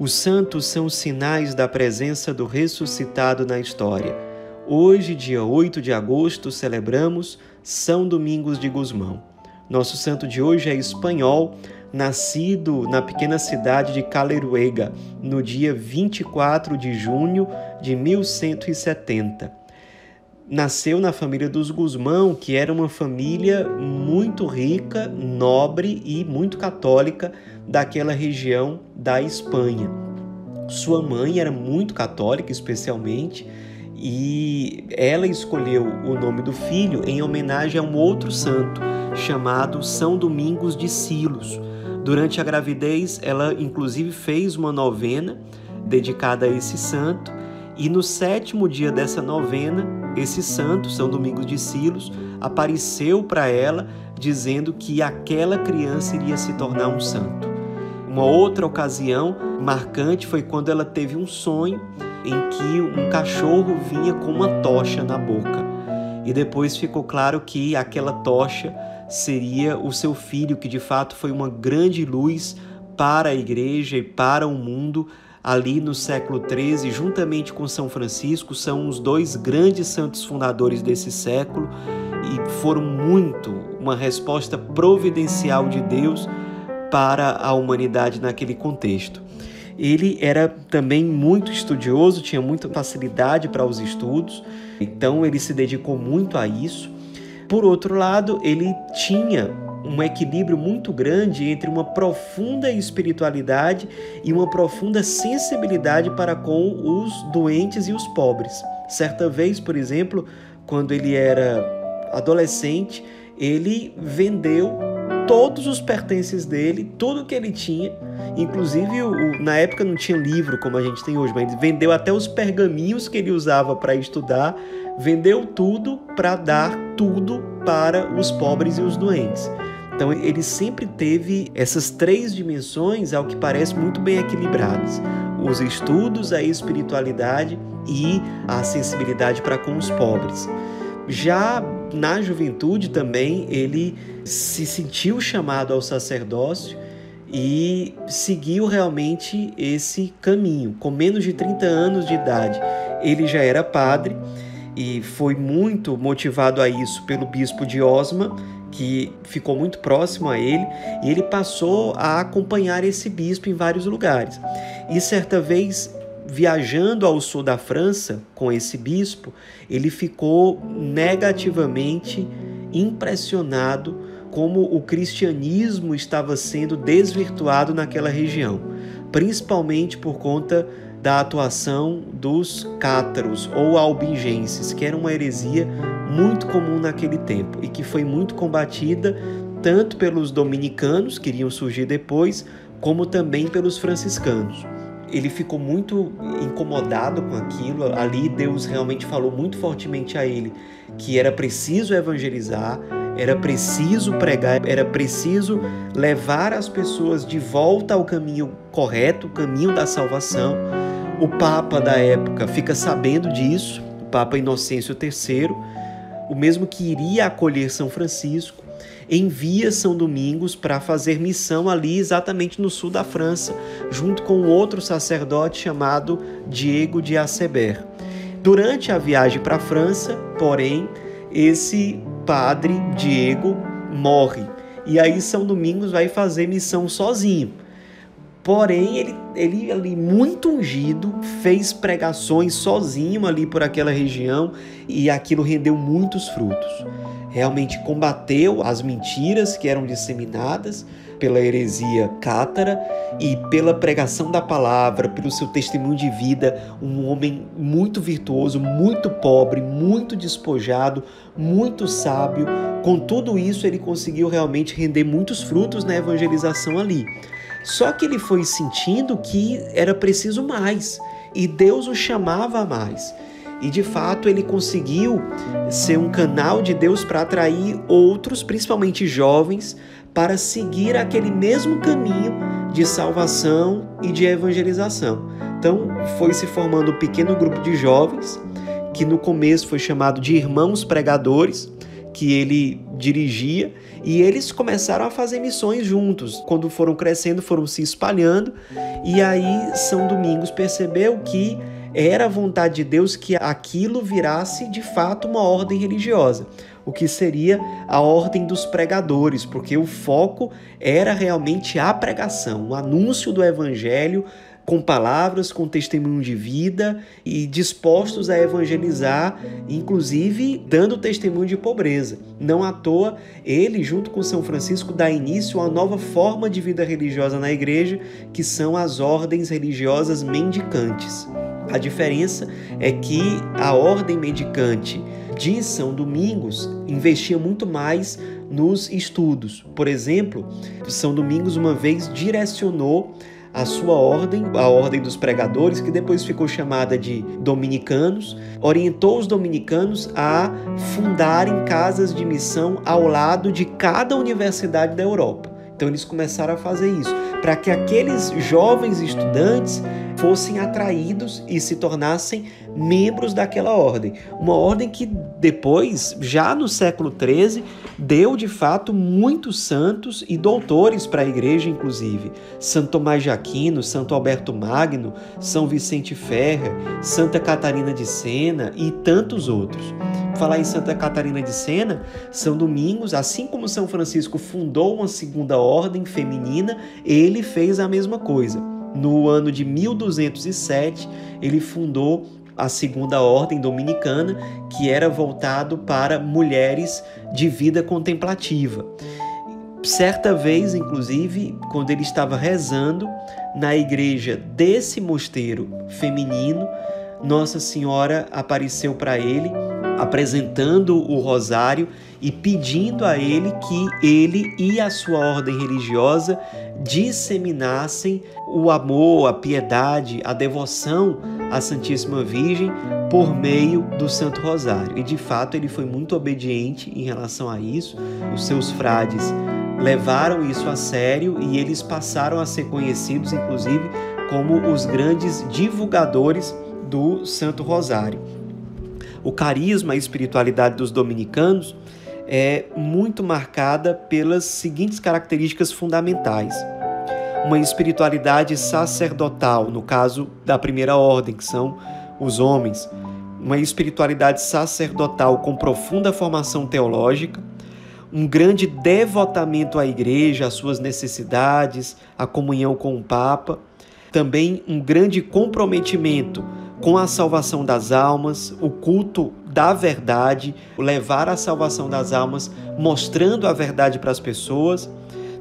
Os santos são sinais da presença do ressuscitado na história. Hoje, dia 8 de agosto, celebramos São Domingos de Gusmão. Nosso santo de hoje é espanhol, nascido na pequena cidade de Caleruega, no dia 24 de junho de 1170. Nasceu na família dos Guzmão, que era uma família muito rica, nobre e muito católica daquela região da Espanha. Sua mãe era muito católica, especialmente, e ela escolheu o nome do filho em homenagem a um outro santo chamado São Domingos de Silos. Durante a gravidez, ela inclusive fez uma novena dedicada a esse santo, e no sétimo dia dessa novena, esse santo, São Domingos de Silos, apareceu para ela dizendo que aquela criança iria se tornar um santo. Uma outra ocasião marcante foi quando ela teve um sonho em que um cachorro vinha com uma tocha na boca. E depois ficou claro que aquela tocha seria o seu filho, que de fato foi uma grande luz para a igreja e para o mundo ali no século XIII, juntamente com São Francisco, são os dois grandes santos fundadores desse século e foram muito uma resposta providencial de Deus para a humanidade naquele contexto. Ele era também muito estudioso, tinha muita facilidade para os estudos, então ele se dedicou muito a isso. Por outro lado, ele tinha um equilíbrio muito grande entre uma profunda espiritualidade e uma profunda sensibilidade para com os doentes e os pobres. Certa vez, por exemplo, quando ele era adolescente, ele vendeu todos os pertences dele, tudo que ele tinha, inclusive o, na época não tinha livro como a gente tem hoje, mas ele vendeu até os pergaminhos que ele usava para estudar, vendeu tudo para dar tudo para os pobres e os doentes. Então ele sempre teve essas três dimensões, ao que parece, muito bem equilibradas: os estudos, a espiritualidade e a sensibilidade para com os pobres. Já na juventude também ele se sentiu chamado ao sacerdócio e seguiu realmente esse caminho. Com menos de 30 anos de idade, ele já era padre e foi muito motivado a isso pelo bispo de Osma, que ficou muito próximo a ele, e ele passou a acompanhar esse bispo em vários lugares. E certa vez viajando ao sul da França com esse bispo, ele ficou negativamente impressionado como o cristianismo estava sendo desvirtuado naquela região, principalmente por conta da atuação dos cátaros ou albingenses, que era uma heresia muito comum naquele tempo e que foi muito combatida tanto pelos dominicanos, que iriam surgir depois, como também pelos franciscanos ele ficou muito incomodado com aquilo. Ali Deus realmente falou muito fortemente a ele que era preciso evangelizar, era preciso pregar, era preciso levar as pessoas de volta ao caminho correto, o caminho da salvação. O Papa da época fica sabendo disso, o Papa Inocêncio III, o mesmo que iria acolher São Francisco, envia São Domingos para fazer missão ali exatamente no sul da França, junto com outro sacerdote chamado Diego de Aceber. Durante a viagem para a França, porém, esse padre Diego morre. E aí São Domingos vai fazer missão sozinho. Porém, ele, ele ali muito ungido, fez pregações sozinho ali por aquela região e aquilo rendeu muitos frutos realmente combateu as mentiras que eram disseminadas pela heresia cátara e pela pregação da palavra, pelo seu testemunho de vida, um homem muito virtuoso, muito pobre, muito despojado, muito sábio. Com tudo isso, ele conseguiu realmente render muitos frutos na evangelização ali. Só que ele foi sentindo que era preciso mais e Deus o chamava a mais. E de fato ele conseguiu ser um canal de Deus para atrair outros, principalmente jovens, para seguir aquele mesmo caminho de salvação e de evangelização. Então foi se formando um pequeno grupo de jovens, que no começo foi chamado de irmãos pregadores, que ele dirigia e eles começaram a fazer missões juntos. Quando foram crescendo, foram se espalhando e aí São Domingos percebeu que era a vontade de Deus que aquilo virasse de fato uma ordem religiosa, o que seria a ordem dos pregadores, porque o foco era realmente a pregação, o anúncio do evangelho com palavras, com testemunho de vida e dispostos a evangelizar, inclusive dando testemunho de pobreza. Não à toa, ele, junto com São Francisco, dá início a uma nova forma de vida religiosa na igreja, que são as ordens religiosas mendicantes. A diferença é que a ordem mendicante de São Domingos investia muito mais nos estudos. Por exemplo, São Domingos uma vez direcionou a sua ordem, a ordem dos pregadores, que depois ficou chamada de dominicanos, orientou os dominicanos a fundarem casas de missão ao lado de cada universidade da Europa. Então eles começaram a fazer isso, para que aqueles jovens estudantes fossem atraídos e se tornassem membros daquela ordem. Uma ordem que depois, já no século XIII, deu de fato muitos santos e doutores para a igreja, inclusive. Santo Tomás de Aquino, Santo Alberto Magno, São Vicente Ferrer, Santa Catarina de Sena e tantos outros. Falar em Santa Catarina de Sena, São Domingos, assim como São Francisco fundou uma segunda ordem feminina, ele fez a mesma coisa. No ano de 1207, ele fundou a segunda ordem dominicana, que era voltado para mulheres de vida contemplativa. Certa vez, inclusive, quando ele estava rezando na igreja desse mosteiro feminino, Nossa Senhora apareceu para ele, apresentando o rosário e pedindo a ele que ele e a sua ordem religiosa disseminassem o amor, a piedade, a devoção à Santíssima Virgem por meio do Santo Rosário. E de fato ele foi muito obediente em relação a isso. Os seus frades levaram isso a sério e eles passaram a ser conhecidos, inclusive, como os grandes divulgadores do Santo Rosário. O carisma e espiritualidade dos dominicanos é muito marcada pelas seguintes características fundamentais. Uma espiritualidade sacerdotal, no caso da primeira ordem, que são os homens. Uma espiritualidade sacerdotal com profunda formação teológica, um grande devotamento à igreja, às suas necessidades, a comunhão com o Papa, também um grande comprometimento com a salvação das almas, o culto da verdade, levar a salvação das almas, mostrando a verdade para as pessoas.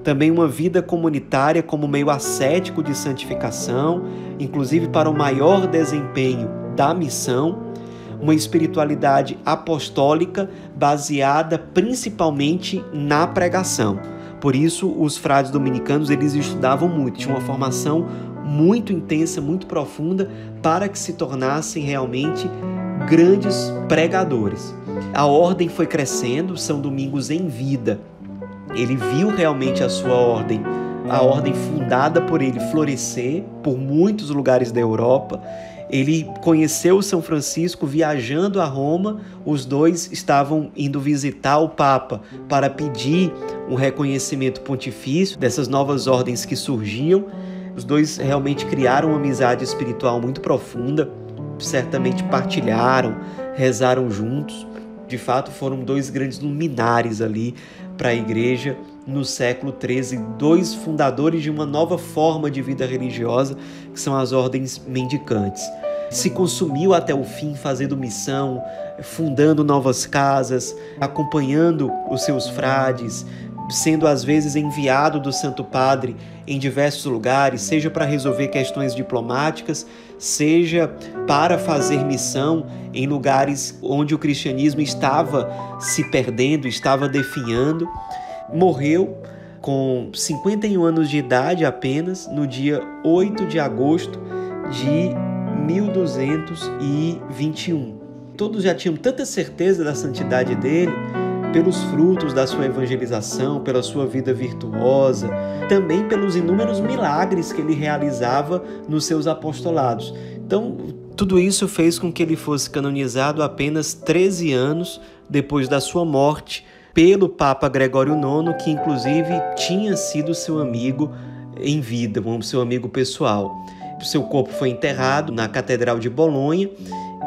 Também uma vida comunitária como meio ascético de santificação, inclusive para o maior desempenho da missão. Uma espiritualidade apostólica baseada principalmente na pregação. Por isso, os frades dominicanos eles estudavam muito, tinham uma formação muito intensa, muito profunda, para que se tornassem realmente grandes pregadores. A ordem foi crescendo, São Domingos em vida. Ele viu realmente a sua ordem, a ordem fundada por ele, florescer por muitos lugares da Europa. Ele conheceu São Francisco viajando a Roma. Os dois estavam indo visitar o Papa para pedir um reconhecimento pontifício dessas novas ordens que surgiam. Os dois realmente criaram uma amizade espiritual muito profunda, certamente partilharam, rezaram juntos. De fato, foram dois grandes luminares ali para a igreja no século XIII, dois fundadores de uma nova forma de vida religiosa, que são as ordens mendicantes. Se consumiu até o fim fazendo missão, fundando novas casas, acompanhando os seus frades, sendo às vezes enviado do Santo Padre em diversos lugares, seja para resolver questões diplomáticas, seja para fazer missão em lugares onde o cristianismo estava se perdendo, estava definhando. Morreu com 51 anos de idade apenas, no dia 8 de agosto de 1221. Todos já tinham tanta certeza da santidade dele pelos frutos da sua evangelização, pela sua vida virtuosa, também pelos inúmeros milagres que ele realizava nos seus apostolados. Então, tudo isso fez com que ele fosse canonizado apenas 13 anos depois da sua morte pelo Papa Gregório IX, que inclusive tinha sido seu amigo em vida, seu amigo pessoal. Seu corpo foi enterrado na Catedral de Bolonha.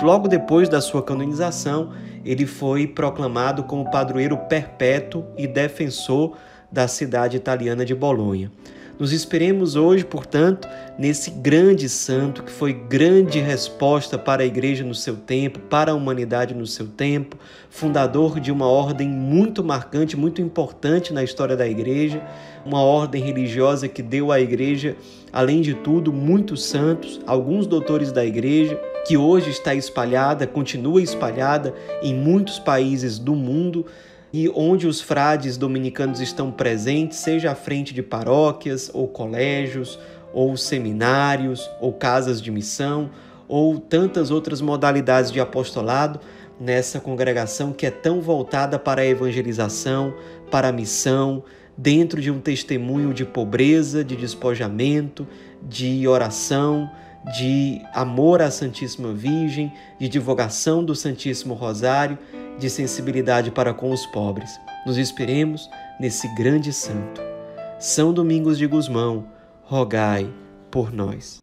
Logo depois da sua canonização, ele foi proclamado como padroeiro perpétuo e defensor da cidade italiana de Bolonha. Nos esperemos hoje, portanto, nesse grande santo que foi grande resposta para a igreja no seu tempo, para a humanidade no seu tempo, fundador de uma ordem muito marcante, muito importante na história da igreja, uma ordem religiosa que deu à igreja, além de tudo, muitos santos, alguns doutores da igreja, que hoje está espalhada, continua espalhada em muitos países do mundo e onde os frades dominicanos estão presentes, seja à frente de paróquias ou colégios, ou seminários, ou casas de missão, ou tantas outras modalidades de apostolado nessa congregação que é tão voltada para a evangelização, para a missão, dentro de um testemunho de pobreza, de despojamento, de oração, de amor à Santíssima Virgem, de divulgação do Santíssimo Rosário de sensibilidade para com os pobres. Nos esperemos nesse grande santo. São Domingos de Gusmão, rogai por nós.